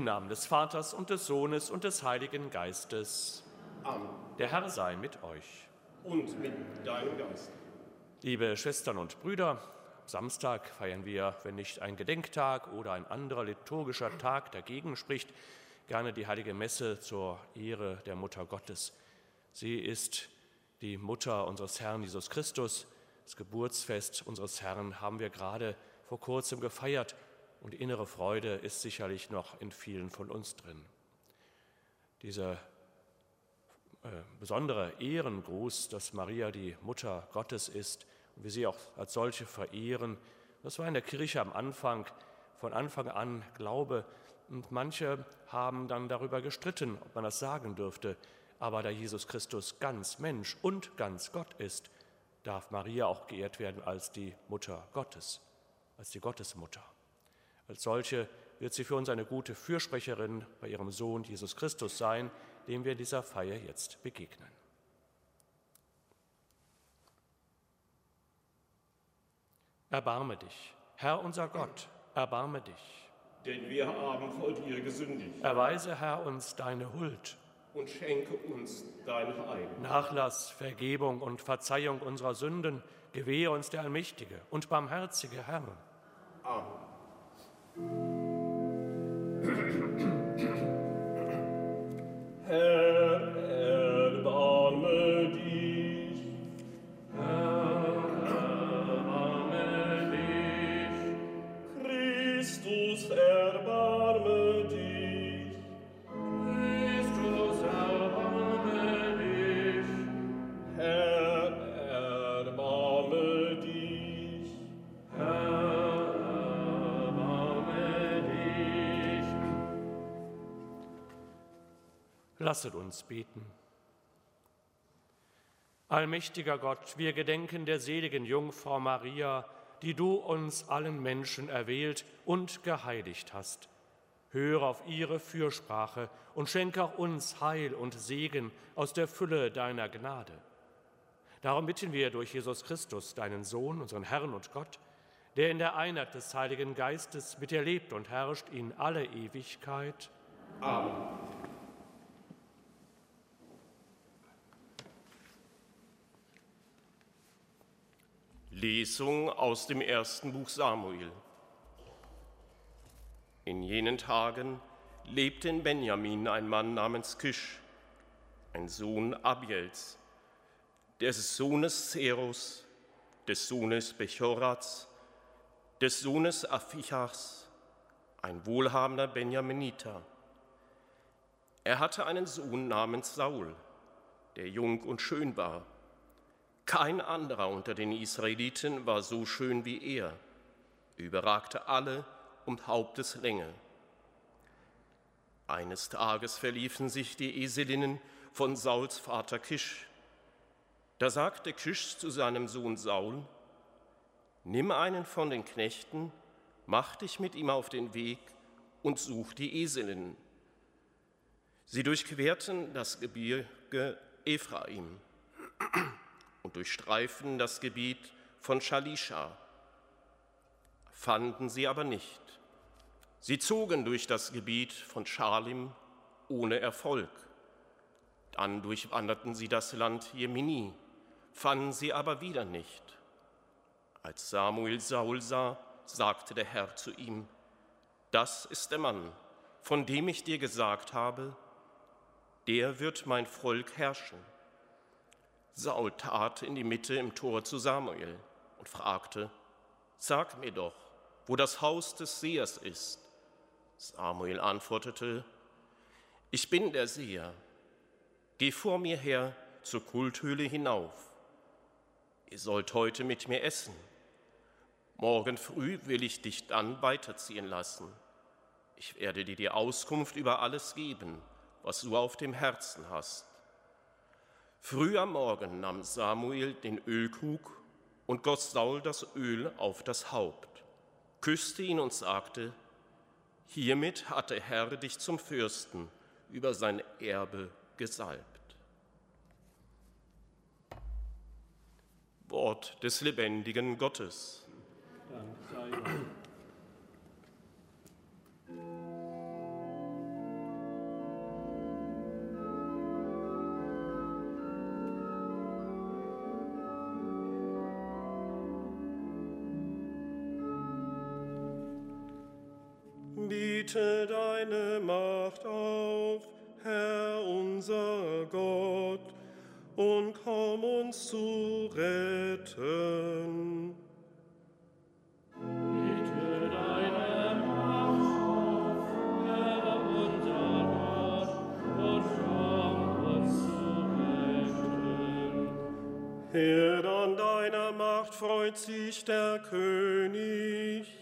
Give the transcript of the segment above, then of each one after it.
Im Namen des Vaters und des Sohnes und des Heiligen Geistes. Amen. Der Herr sei mit euch. Und mit deinem Geist. Liebe Schwestern und Brüder, Samstag feiern wir, wenn nicht ein Gedenktag oder ein anderer liturgischer Tag dagegen spricht, gerne die heilige Messe zur Ehre der Mutter Gottes. Sie ist die Mutter unseres Herrn Jesus Christus. Das Geburtsfest unseres Herrn haben wir gerade vor kurzem gefeiert und innere Freude ist sicherlich noch in vielen von uns drin. Dieser äh, besondere Ehrengruß, dass Maria die Mutter Gottes ist und wir sie auch als solche verehren, das war in der Kirche am Anfang, von Anfang an Glaube. Und manche haben dann darüber gestritten, ob man das sagen dürfte. Aber da Jesus Christus ganz Mensch und ganz Gott ist, darf Maria auch geehrt werden als die Mutter Gottes, als die Gottesmutter. Als solche wird sie für uns eine gute Fürsprecherin bei ihrem Sohn Jesus Christus sein, dem wir dieser Feier jetzt begegnen. Erbarme dich, Herr unser Gott, erbarme dich. Denn wir haben vor dir gesündigt. Erweise, Herr, uns deine Huld. Und schenke uns dein Heil. Nachlass, Vergebung und Verzeihung unserer Sünden gewähre uns der allmächtige und barmherzige Herr. Amen. Herr, Lasset uns beten. Allmächtiger Gott, wir gedenken der seligen Jungfrau Maria, die du uns allen Menschen erwählt und geheiligt hast. Höre auf ihre Fürsprache und schenke auch uns Heil und Segen aus der Fülle deiner Gnade. Darum bitten wir durch Jesus Christus, deinen Sohn, unseren Herrn und Gott, der in der Einheit des Heiligen Geistes mit dir lebt und herrscht in alle Ewigkeit. Amen. Lesung aus dem ersten Buch Samuel. In jenen Tagen lebte in Benjamin ein Mann namens Kisch, ein Sohn Abiels, des Sohnes Zerus, des Sohnes Bechorats, des Sohnes Afichas, ein wohlhabender Benjaminiter. Er hatte einen Sohn namens Saul, der jung und schön war. Kein anderer unter den Israeliten war so schön wie er, überragte alle um Haupteslänge. Eines Tages verliefen sich die Eselinnen von Sauls Vater Kisch. Da sagte Kisch zu seinem Sohn Saul, Nimm einen von den Knechten, mach dich mit ihm auf den Weg und such die Eselinnen. Sie durchquerten das Gebirge Ephraim und durchstreiften das Gebiet von Shalisha, fanden sie aber nicht. Sie zogen durch das Gebiet von Schalim ohne Erfolg. Dann durchwanderten sie das Land Jemini, fanden sie aber wieder nicht. Als Samuel Saul sah, sagte der Herr zu ihm, das ist der Mann, von dem ich dir gesagt habe, der wird mein Volk herrschen. Saul tat in die Mitte im Tor zu Samuel und fragte, Sag mir doch, wo das Haus des Sehers ist. Samuel antwortete, Ich bin der Seher. Geh vor mir her zur Kulthöhle hinauf. Ihr sollt heute mit mir essen. Morgen früh will ich dich dann weiterziehen lassen. Ich werde dir die Auskunft über alles geben, was du auf dem Herzen hast. Früh am Morgen nahm Samuel den Ölkrug und goss Saul das Öl auf das Haupt, küsste ihn und sagte, Hiermit hat der Herr dich zum Fürsten über sein Erbe gesalbt. Wort des lebendigen Gottes. Dank sei Gott. Biete deine Macht auf, Herr unser Gott, und komm uns zu retten. Herr, an deiner Macht freut sich der König.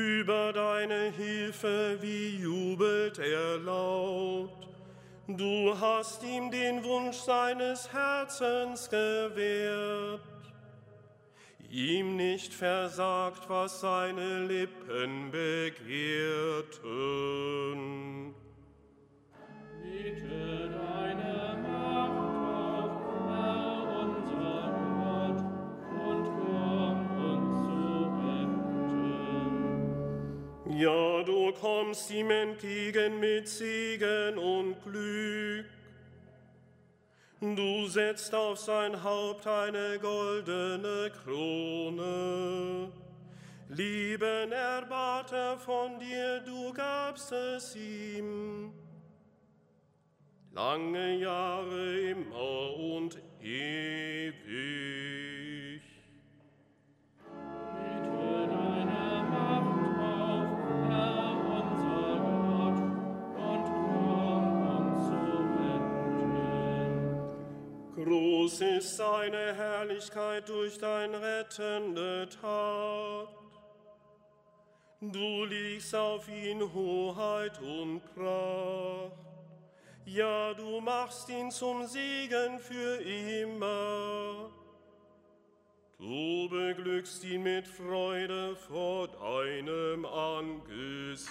Über deine Hilfe, wie jubelt er laut. Du hast ihm den Wunsch seines Herzens gewährt. Ihm nicht versagt, was seine Lippen begehrten. Ja, du kommst ihm entgegen mit Segen und Glück. Du setzt auf sein Haupt eine goldene Krone. Lieben erbat er von dir, du gabst es ihm. Lange Jahre immer und ewig. Groß ist seine Herrlichkeit durch dein rettende Tat. Du liegst auf ihn Hoheit und Pracht. Ja, du machst ihn zum Segen für immer. Du beglückst ihn mit Freude vor deinem Angesicht.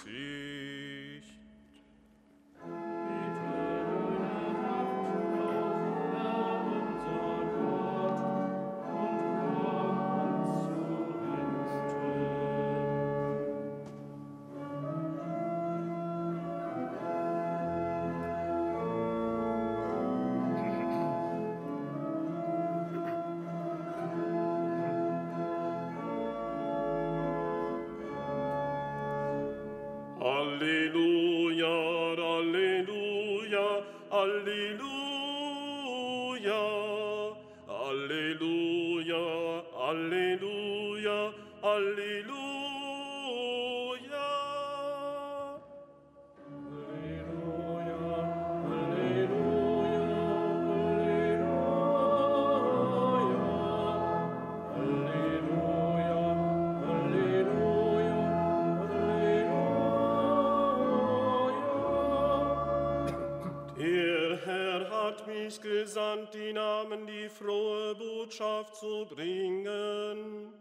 Frohe Botschaft zu bringen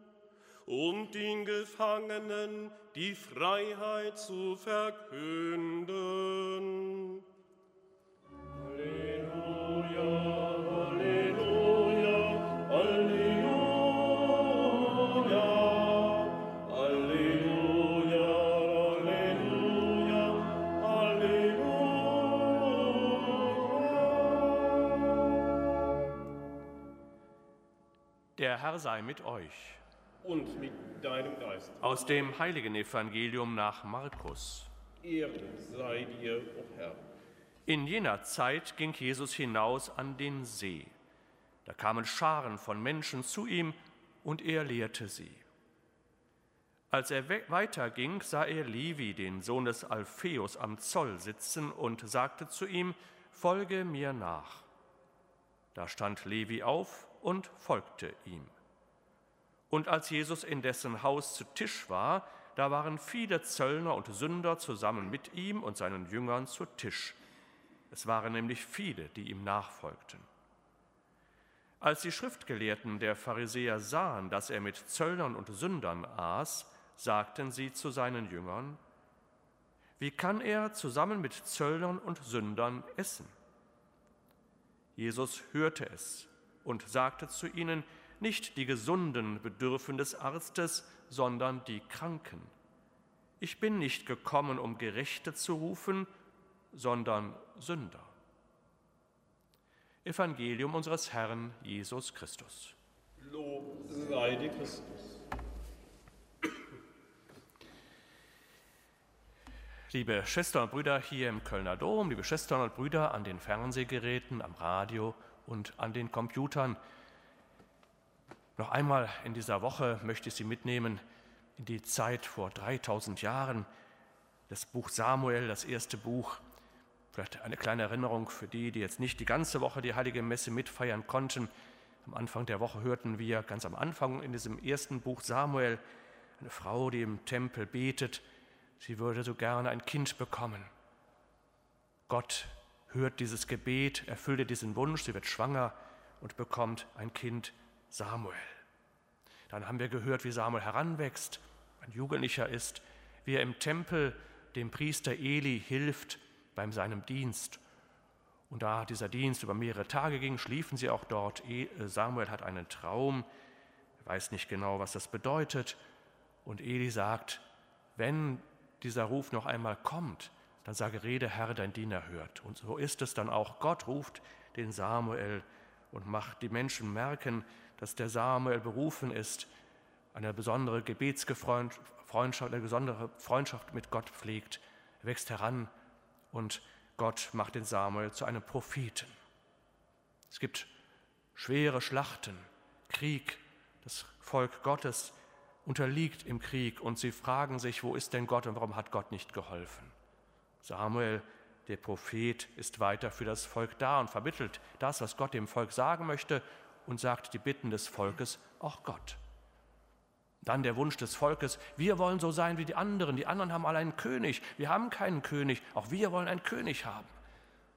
und den Gefangenen die Freiheit zu verkünden. Herr sei mit euch. Und mit deinem Geist. Aus dem heiligen Evangelium nach Markus. Ehre sei dir, o Herr. In jener Zeit ging Jesus hinaus an den See. Da kamen Scharen von Menschen zu ihm und er lehrte sie. Als er we- weiterging, sah er Levi, den Sohn des Alpheus, am Zoll sitzen und sagte zu ihm, Folge mir nach. Da stand Levi auf und folgte ihm. Und als Jesus in dessen Haus zu Tisch war, da waren viele Zöllner und Sünder zusammen mit ihm und seinen Jüngern zu Tisch. Es waren nämlich viele, die ihm nachfolgten. Als die Schriftgelehrten der Pharisäer sahen, dass er mit Zöllnern und Sündern aß, sagten sie zu seinen Jüngern, wie kann er zusammen mit Zöllnern und Sündern essen? Jesus hörte es und sagte zu ihnen, nicht die Gesunden bedürfen des Arztes, sondern die Kranken. Ich bin nicht gekommen, um Gerechte zu rufen, sondern Sünder. Evangelium unseres Herrn Jesus Christus. Lob sei dir Christus. Liebe Schwestern und Brüder hier im Kölner Dom, liebe Schwestern und Brüder an den Fernsehgeräten, am Radio und an den Computern. Noch einmal in dieser Woche möchte ich Sie mitnehmen in die Zeit vor 3000 Jahren. Das Buch Samuel, das erste Buch. Vielleicht eine kleine Erinnerung für die, die jetzt nicht die ganze Woche die heilige Messe mitfeiern konnten. Am Anfang der Woche hörten wir ganz am Anfang in diesem ersten Buch Samuel eine Frau, die im Tempel betet, sie würde so gerne ein Kind bekommen. Gott hört dieses Gebet, erfüllt diesen Wunsch, sie wird schwanger und bekommt ein Kind, Samuel. Dann haben wir gehört, wie Samuel heranwächst, ein Jugendlicher ist, wie er im Tempel dem Priester Eli hilft bei seinem Dienst. Und da dieser Dienst über mehrere Tage ging, schliefen sie auch dort. E, Samuel hat einen Traum, er weiß nicht genau, was das bedeutet. Und Eli sagt, wenn dieser Ruf noch einmal kommt, dann sage, rede Herr, dein Diener hört. Und so ist es dann auch. Gott ruft den Samuel und macht die Menschen merken, dass der Samuel berufen ist, eine besondere Gebetsfreundschaft, eine besondere Freundschaft mit Gott pflegt. Wächst heran und Gott macht den Samuel zu einem Propheten. Es gibt schwere Schlachten, Krieg. Das Volk Gottes unterliegt im Krieg und sie fragen sich, wo ist denn Gott und warum hat Gott nicht geholfen? Samuel, der Prophet, ist weiter für das Volk da und vermittelt das, was Gott dem Volk sagen möchte und sagt die Bitten des Volkes auch Gott. Dann der Wunsch des Volkes, wir wollen so sein wie die anderen, die anderen haben alle einen König, wir haben keinen König, auch wir wollen einen König haben.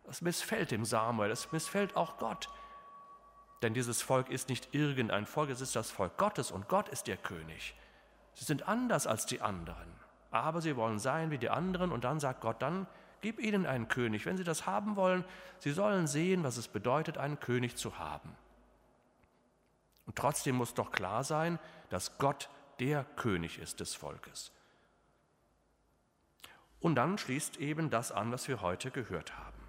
Das missfällt dem Samuel, das missfällt auch Gott. Denn dieses Volk ist nicht irgendein Volk, es ist das Volk Gottes und Gott ist der König. Sie sind anders als die anderen, aber sie wollen sein wie die anderen und dann sagt Gott, dann gib ihnen einen König. Wenn sie das haben wollen, sie sollen sehen, was es bedeutet, einen König zu haben. Und trotzdem muss doch klar sein, dass Gott der König ist des Volkes. Und dann schließt eben das an, was wir heute gehört haben.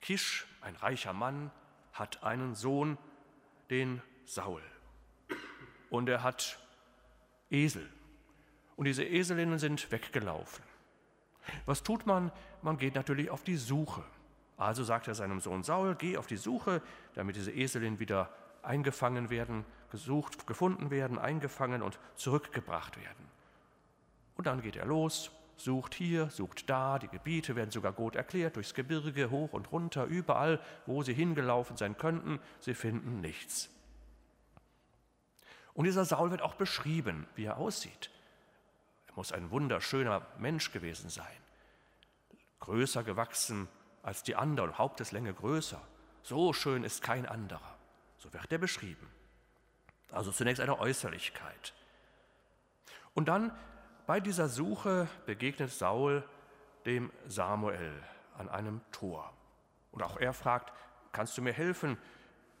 Kisch, ein reicher Mann, hat einen Sohn, den Saul. Und er hat Esel. Und diese Eselinnen sind weggelaufen. Was tut man? Man geht natürlich auf die Suche. Also sagt er seinem Sohn Saul, geh auf die Suche, damit diese Eselinnen wieder eingefangen werden, gesucht, gefunden werden, eingefangen und zurückgebracht werden. Und dann geht er los, sucht hier, sucht da, die Gebiete werden sogar gut erklärt, durchs Gebirge, hoch und runter, überall, wo sie hingelaufen sein könnten, sie finden nichts. Und dieser Saul wird auch beschrieben, wie er aussieht. Er muss ein wunderschöner Mensch gewesen sein, größer gewachsen als die anderen, Haupteslänge größer. So schön ist kein anderer. So wird er beschrieben. Also zunächst eine Äußerlichkeit. Und dann bei dieser Suche begegnet Saul dem Samuel an einem Tor. Und auch er fragt, kannst du mir helfen?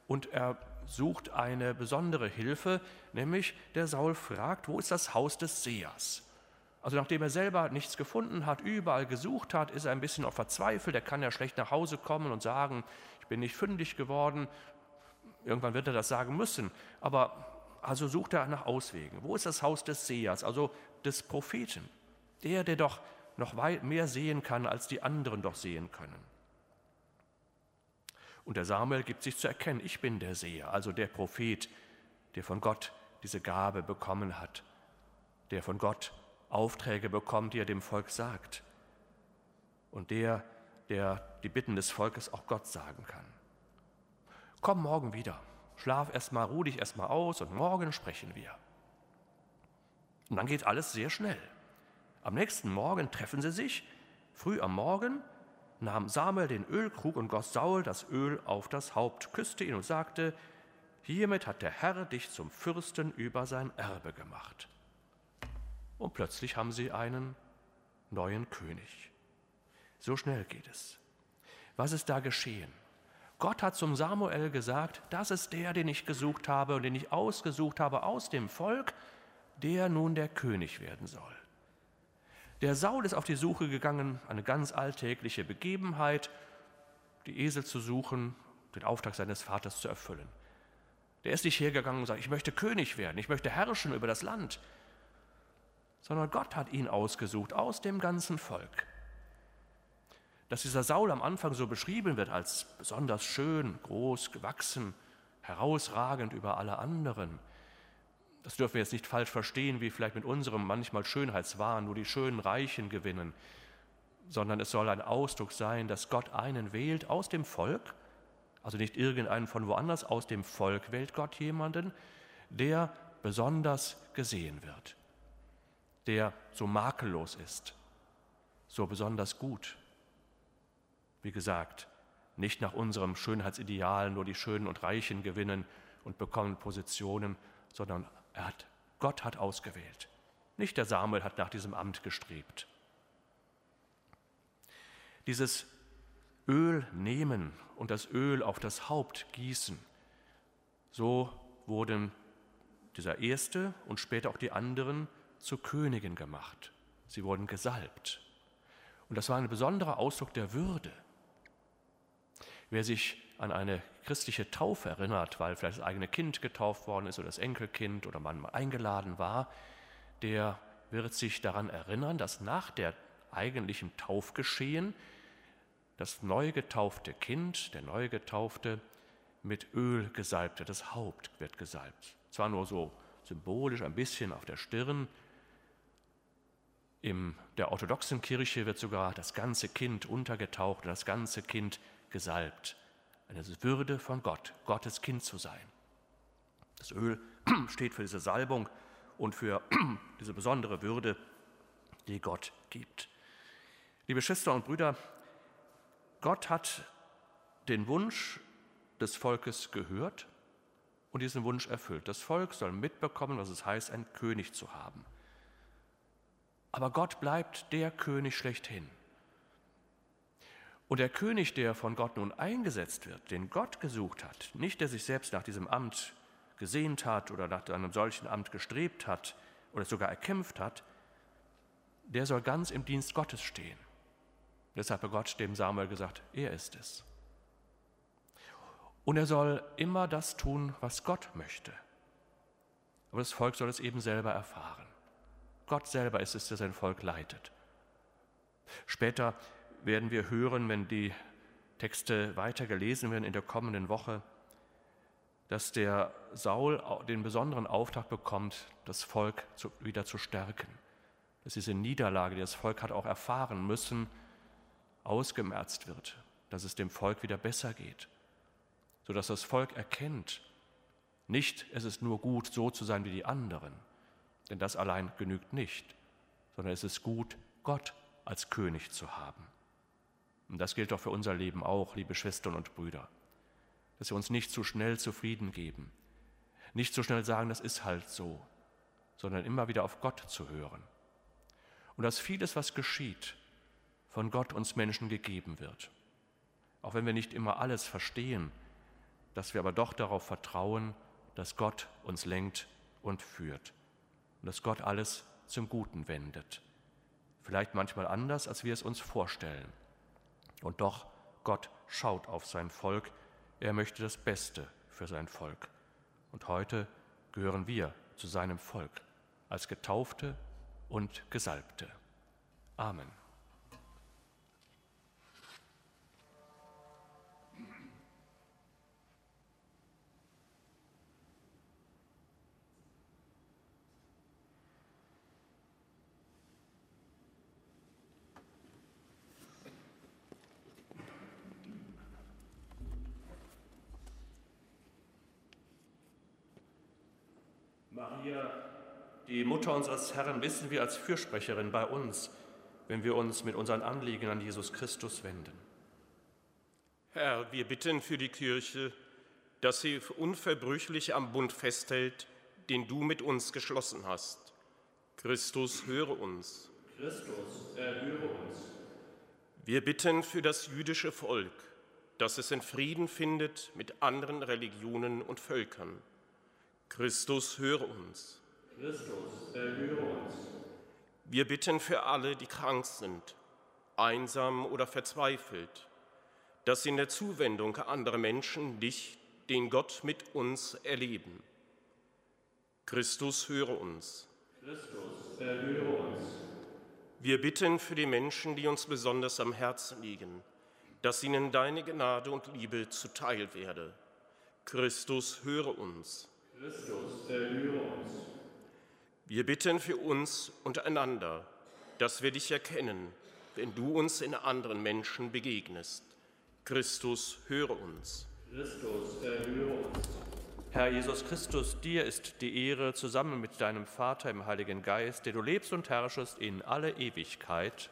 Und er sucht eine besondere Hilfe, nämlich der Saul fragt, wo ist das Haus des Sehers? Also nachdem er selber nichts gefunden hat, überall gesucht hat, ist er ein bisschen auch verzweifelt. Er kann ja schlecht nach Hause kommen und sagen, ich bin nicht fündig geworden. Irgendwann wird er das sagen müssen. Aber also sucht er nach Auswegen. Wo ist das Haus des Sehers, also des Propheten? Der, der doch noch weit mehr sehen kann, als die anderen doch sehen können. Und der Samuel gibt sich zu erkennen, ich bin der Seher, also der Prophet, der von Gott diese Gabe bekommen hat, der von Gott Aufträge bekommt, die er dem Volk sagt und der, der die Bitten des Volkes auch Gott sagen kann. Komm morgen wieder, schlaf erstmal, ruh dich erstmal aus und morgen sprechen wir. Und dann geht alles sehr schnell. Am nächsten Morgen treffen sie sich, früh am Morgen, nahm Samuel den Ölkrug und goss Saul das Öl auf das Haupt, küsste ihn und sagte, hiermit hat der Herr dich zum Fürsten über sein Erbe gemacht. Und plötzlich haben sie einen neuen König. So schnell geht es. Was ist da geschehen? Gott hat zum Samuel gesagt, das ist der, den ich gesucht habe und den ich ausgesucht habe aus dem Volk, der nun der König werden soll. Der Saul ist auf die Suche gegangen, eine ganz alltägliche Begebenheit, die Esel zu suchen, den Auftrag seines Vaters zu erfüllen. Der ist nicht hergegangen und sagt, ich möchte König werden, ich möchte herrschen über das Land, sondern Gott hat ihn ausgesucht aus dem ganzen Volk. Dass dieser Saul am Anfang so beschrieben wird als besonders schön, groß, gewachsen, herausragend über alle anderen, das dürfen wir jetzt nicht falsch verstehen, wie vielleicht mit unserem manchmal Schönheitswahn nur die schönen Reichen gewinnen, sondern es soll ein Ausdruck sein, dass Gott einen wählt aus dem Volk, also nicht irgendeinen von woanders, aus dem Volk wählt Gott jemanden, der besonders gesehen wird, der so makellos ist, so besonders gut. Wie gesagt, nicht nach unserem Schönheitsideal nur die Schönen und Reichen gewinnen und bekommen Positionen, sondern er hat, Gott hat ausgewählt. Nicht der Samuel hat nach diesem Amt gestrebt. Dieses Öl nehmen und das Öl auf das Haupt gießen, so wurden dieser erste und später auch die anderen zu Königen gemacht. Sie wurden gesalbt. Und das war ein besonderer Ausdruck der Würde. Wer sich an eine christliche Taufe erinnert, weil vielleicht das eigene Kind getauft worden ist oder das Enkelkind oder man eingeladen war, der wird sich daran erinnern, dass nach der eigentlichen Taufgeschehen das neu getaufte Kind, der neu getaufte, mit Öl gesalbte, das Haupt wird gesalbt. Zwar nur so symbolisch ein bisschen auf der Stirn. In der orthodoxen Kirche wird sogar das ganze Kind untergetaucht, das ganze Kind gesalbt eine Würde von Gott, Gottes Kind zu sein. Das Öl steht für diese Salbung und für diese besondere Würde, die Gott gibt. Liebe Schwestern und Brüder, Gott hat den Wunsch des Volkes gehört und diesen Wunsch erfüllt. Das Volk soll mitbekommen, was es heißt, einen König zu haben. Aber Gott bleibt der König schlechthin. Und der König, der von Gott nun eingesetzt wird, den Gott gesucht hat, nicht der sich selbst nach diesem Amt gesehnt hat oder nach einem solchen Amt gestrebt hat oder sogar erkämpft hat, der soll ganz im Dienst Gottes stehen. Deshalb hat Gott dem Samuel gesagt, er ist es. Und er soll immer das tun, was Gott möchte. Aber das Volk soll es eben selber erfahren. Gott selber ist es, der sein Volk leitet. Später werden wir hören, wenn die Texte weiter gelesen werden in der kommenden Woche, dass der Saul den besonderen Auftrag bekommt, das Volk wieder zu stärken. Dass diese Niederlage, die das Volk hat auch erfahren müssen, ausgemerzt wird, dass es dem Volk wieder besser geht, sodass das Volk erkennt, nicht es ist nur gut, so zu sein wie die anderen, denn das allein genügt nicht, sondern es ist gut, Gott als König zu haben. Und das gilt auch für unser Leben auch, liebe Schwestern und Brüder, dass wir uns nicht zu schnell zufrieden geben, nicht zu schnell sagen, das ist halt so, sondern immer wieder auf Gott zu hören. Und dass vieles, was geschieht, von Gott uns Menschen gegeben wird. Auch wenn wir nicht immer alles verstehen, dass wir aber doch darauf vertrauen, dass Gott uns lenkt und führt und dass Gott alles zum Guten wendet. Vielleicht manchmal anders, als wir es uns vorstellen. Und doch, Gott schaut auf sein Volk. Er möchte das Beste für sein Volk. Und heute gehören wir zu seinem Volk als Getaufte und Gesalbte. Amen. Maria, die Mutter unseres Herrn, wissen wir als Fürsprecherin bei uns, wenn wir uns mit unseren Anliegen an Jesus Christus wenden. Herr, wir bitten für die Kirche, dass sie unverbrüchlich am Bund festhält, den du mit uns geschlossen hast. Christus, höre uns. Christus, erhöre uns. Wir bitten für das jüdische Volk, dass es in Frieden findet mit anderen Religionen und Völkern. Christus, höre uns. Christus, erhöre uns. Wir bitten für alle, die krank sind, einsam oder verzweifelt, dass sie in der Zuwendung anderer Menschen dich, den Gott mit uns, erleben. Christus, höre uns. Christus, erhöre uns. Wir bitten für die Menschen, die uns besonders am Herzen liegen, dass ihnen deine Gnade und Liebe zuteil werde. Christus, höre uns. Christus, erhöre uns. Wir bitten für uns untereinander, dass wir dich erkennen, wenn du uns in anderen Menschen begegnest. Christus, höre uns. Christus, erhöre uns. Herr Jesus Christus, dir ist die Ehre zusammen mit deinem Vater im Heiligen Geist, der du lebst und herrschest in alle Ewigkeit.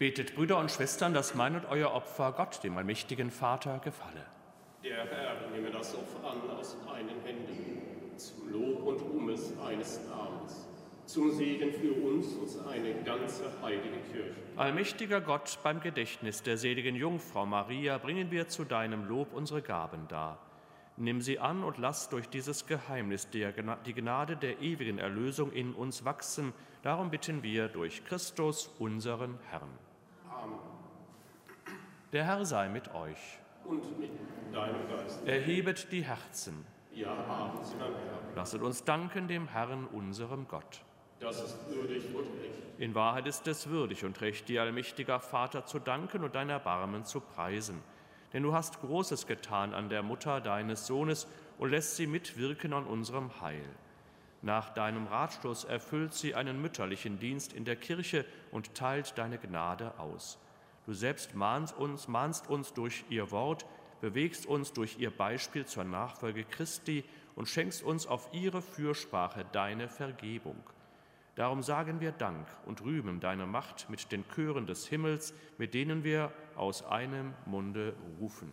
Betet, Brüder und Schwestern, dass mein und euer Opfer Gott, dem allmächtigen Vater, gefalle. Der Herr nehme das Opfer an aus deinen Händen, zum Lob und Ruhm eines Namens, zum Segen für uns und seine ganze heilige Kirche. Allmächtiger Gott, beim Gedächtnis der seligen Jungfrau Maria bringen wir zu deinem Lob unsere Gaben dar. Nimm sie an und lass durch dieses Geheimnis die Gnade der ewigen Erlösung in uns wachsen. Darum bitten wir durch Christus, unseren Herrn. Amen. Der Herr sei mit euch. Und mit deinem Geist. Erhebet die Herzen. Ja, haben sie beim Herrn. Lasset uns danken dem Herrn, unserem Gott. Das ist würdig und recht. In Wahrheit ist es würdig und recht, dir, allmächtiger Vater, zu danken und dein Erbarmen zu preisen. Denn du hast Großes getan an der Mutter deines Sohnes und lässt sie mitwirken an unserem Heil. Nach deinem Ratstoß erfüllt sie einen mütterlichen Dienst in der Kirche und teilt deine Gnade aus. Du selbst mahnst uns, mahnst uns durch ihr Wort, bewegst uns durch ihr Beispiel zur Nachfolge Christi und schenkst uns auf ihre Fürsprache deine Vergebung. Darum sagen wir Dank und rühmen deine Macht mit den Chören des Himmels, mit denen wir aus einem Munde rufen.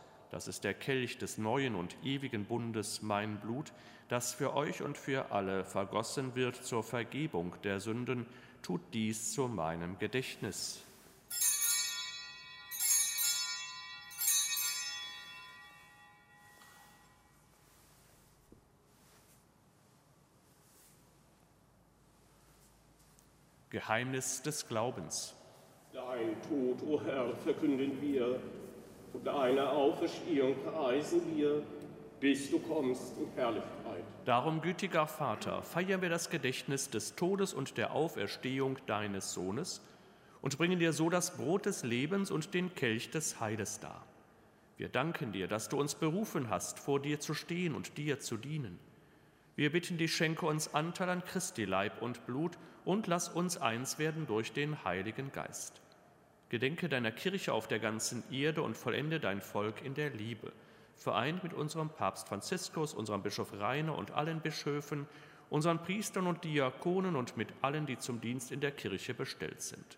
das ist der Kelch des neuen und ewigen Bundes, mein Blut, das für euch und für alle vergossen wird zur Vergebung der Sünden, tut dies zu meinem Gedächtnis. Geheimnis des Glaubens. Dein Tod, o oh Herr, verkünden wir, deine Auferstehung preisen wir, bis du kommst in Herrlichkeit. Darum, gütiger Vater, feiern wir das Gedächtnis des Todes und der Auferstehung deines Sohnes und bringen dir so das Brot des Lebens und den Kelch des Heiles dar. Wir danken dir, dass du uns berufen hast, vor dir zu stehen und dir zu dienen. Wir bitten dich, schenke uns Anteil an Christi Leib und Blut und lass uns eins werden durch den Heiligen Geist. Gedenke deiner Kirche auf der ganzen Erde und vollende dein Volk in der Liebe, vereint mit unserem Papst Franziskus, unserem Bischof Rainer und allen Bischöfen, unseren Priestern und Diakonen und mit allen, die zum Dienst in der Kirche bestellt sind.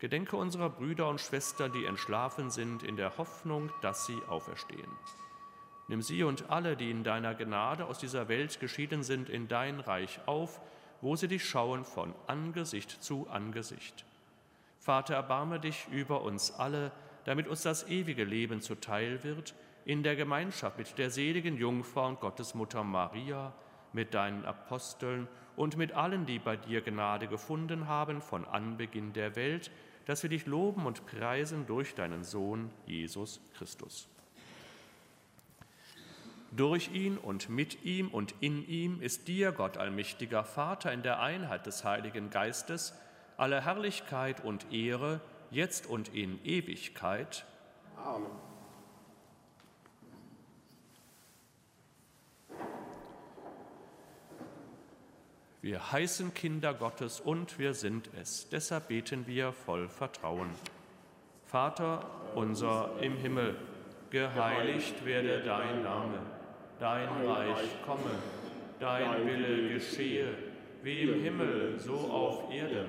Gedenke unserer Brüder und Schwestern, die entschlafen sind, in der Hoffnung, dass sie auferstehen. Nimm sie und alle, die in deiner Gnade aus dieser Welt geschieden sind, in dein Reich auf, wo sie dich schauen von Angesicht zu Angesicht. Vater, erbarme dich über uns alle, damit uns das ewige Leben zuteil wird, in der Gemeinschaft mit der seligen Jungfrau und Gottesmutter Maria, mit deinen Aposteln und mit allen, die bei dir Gnade gefunden haben von Anbeginn der Welt, dass wir dich loben und preisen durch deinen Sohn Jesus Christus. Durch ihn und mit ihm und in ihm ist dir, Gott allmächtiger Vater, in der Einheit des Heiligen Geistes, alle Herrlichkeit und Ehre, jetzt und in Ewigkeit. Amen. Wir heißen Kinder Gottes und wir sind es. Deshalb beten wir voll Vertrauen. Vater unser im Himmel, geheiligt werde dein Name dein Reich komme, dein Wille geschehe, wie im Himmel, so auf Erden.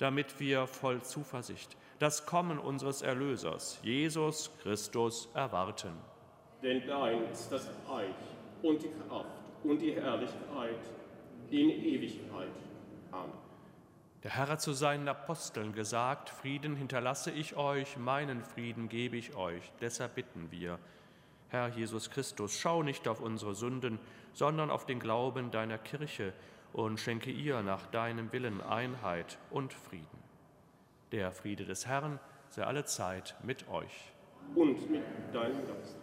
damit wir voll Zuversicht das Kommen unseres Erlösers, Jesus Christus, erwarten. Denn dein ist das Reich und die Kraft und die Herrlichkeit in Ewigkeit. Amen. Der Herr hat zu seinen Aposteln gesagt, Frieden hinterlasse ich euch, meinen Frieden gebe ich euch. Deshalb bitten wir, Herr Jesus Christus, schau nicht auf unsere Sünden, sondern auf den Glauben deiner Kirche und schenke ihr nach deinem Willen Einheit und Frieden. Der Friede des Herrn sei alle Zeit mit euch. Und mit deinem Geist.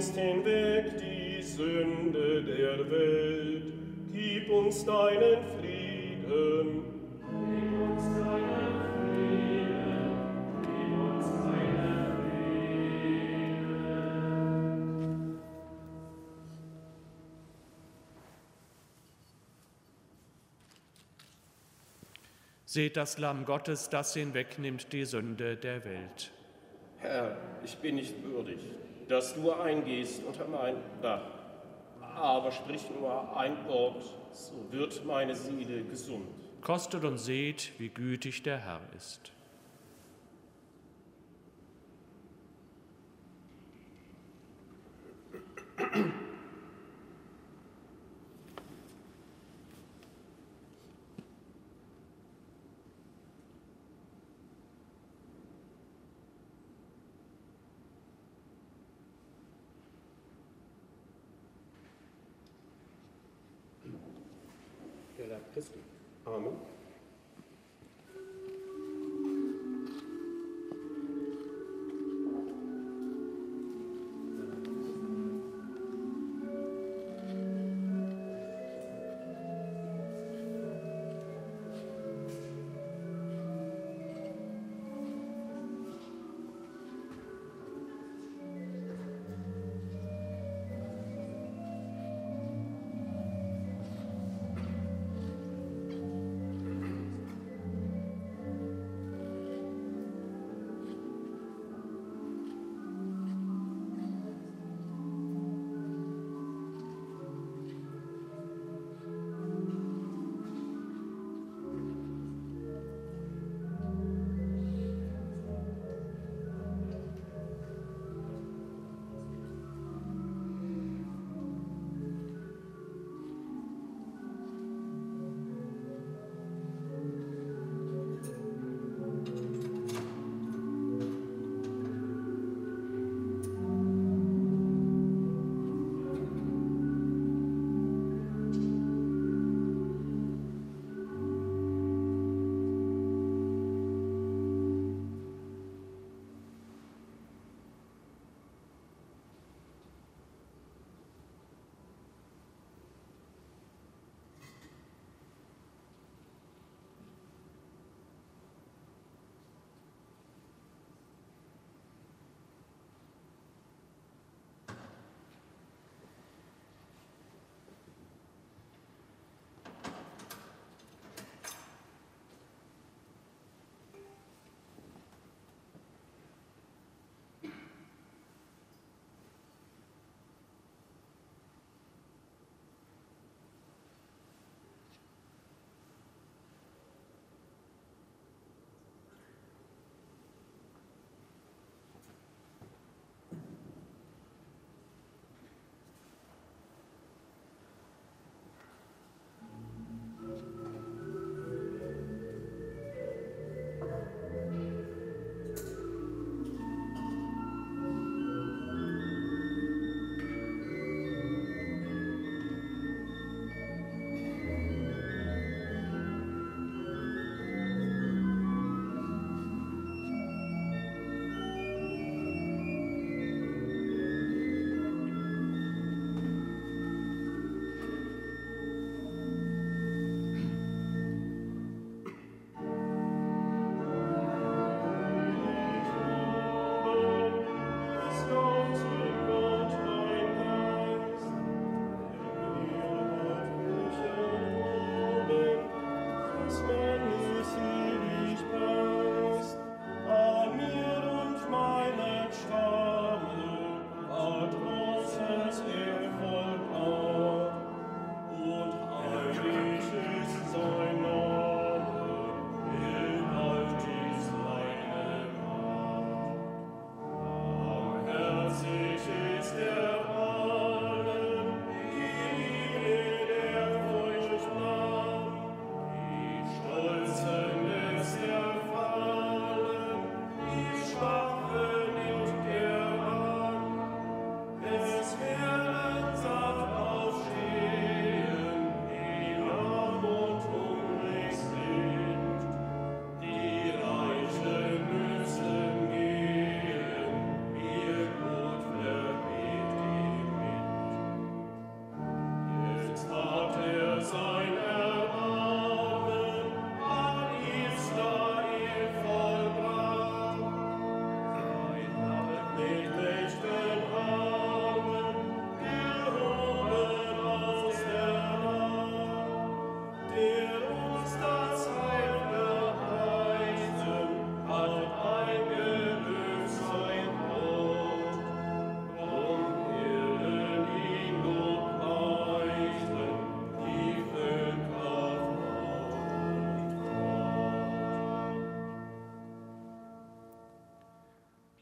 Nimmst hinweg die Sünde der Welt, gib uns deinen Frieden. Gib uns deinen Frieden, gib uns deinen Frieden. Seht das Lamm Gottes, das hinwegnimmt die Sünde der Welt. Herr, ich bin nicht würdig, dass du eingehst unter mein Dach, aber sprich nur ein Wort, so wird meine Seele gesund. Kostet und seht, wie gütig der Herr ist.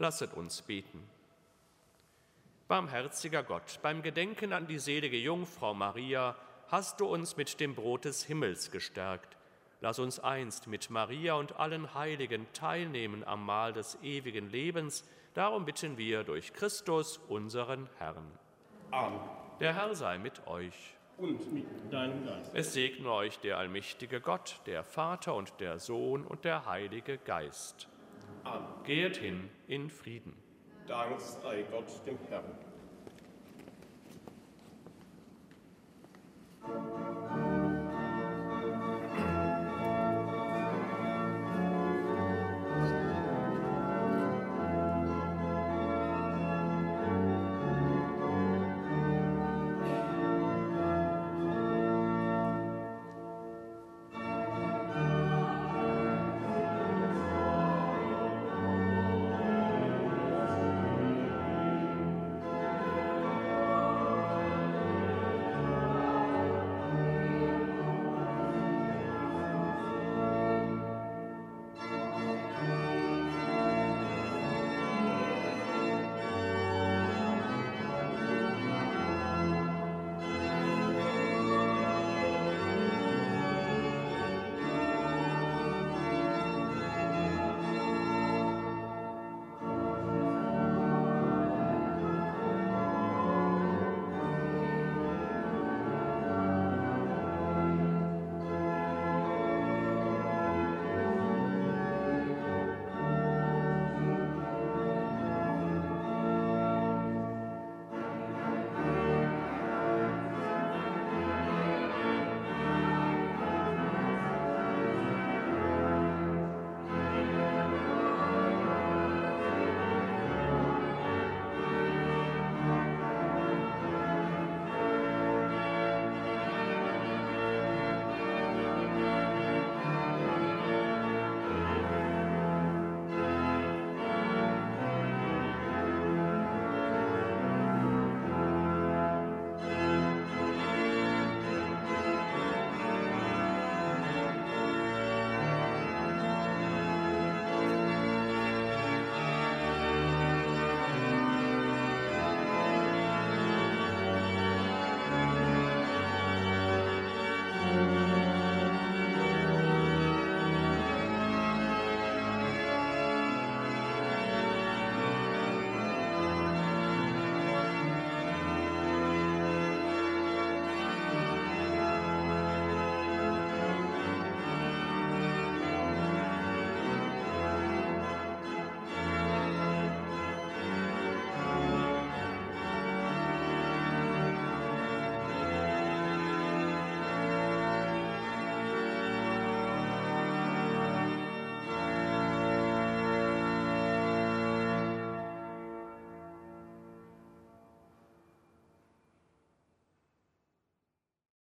Lasset uns beten. Barmherziger Gott, beim Gedenken an die selige Jungfrau Maria hast du uns mit dem Brot des Himmels gestärkt. Lass uns einst mit Maria und allen Heiligen teilnehmen am Mahl des ewigen Lebens. Darum bitten wir durch Christus, unseren Herrn. Amen. Der Herr sei mit euch. Und mit deinem Geist. Es segne euch der allmächtige Gott, der Vater und der Sohn und der Heilige Geist. Geht hin in Frieden. Dank sei Gott dem Herrn.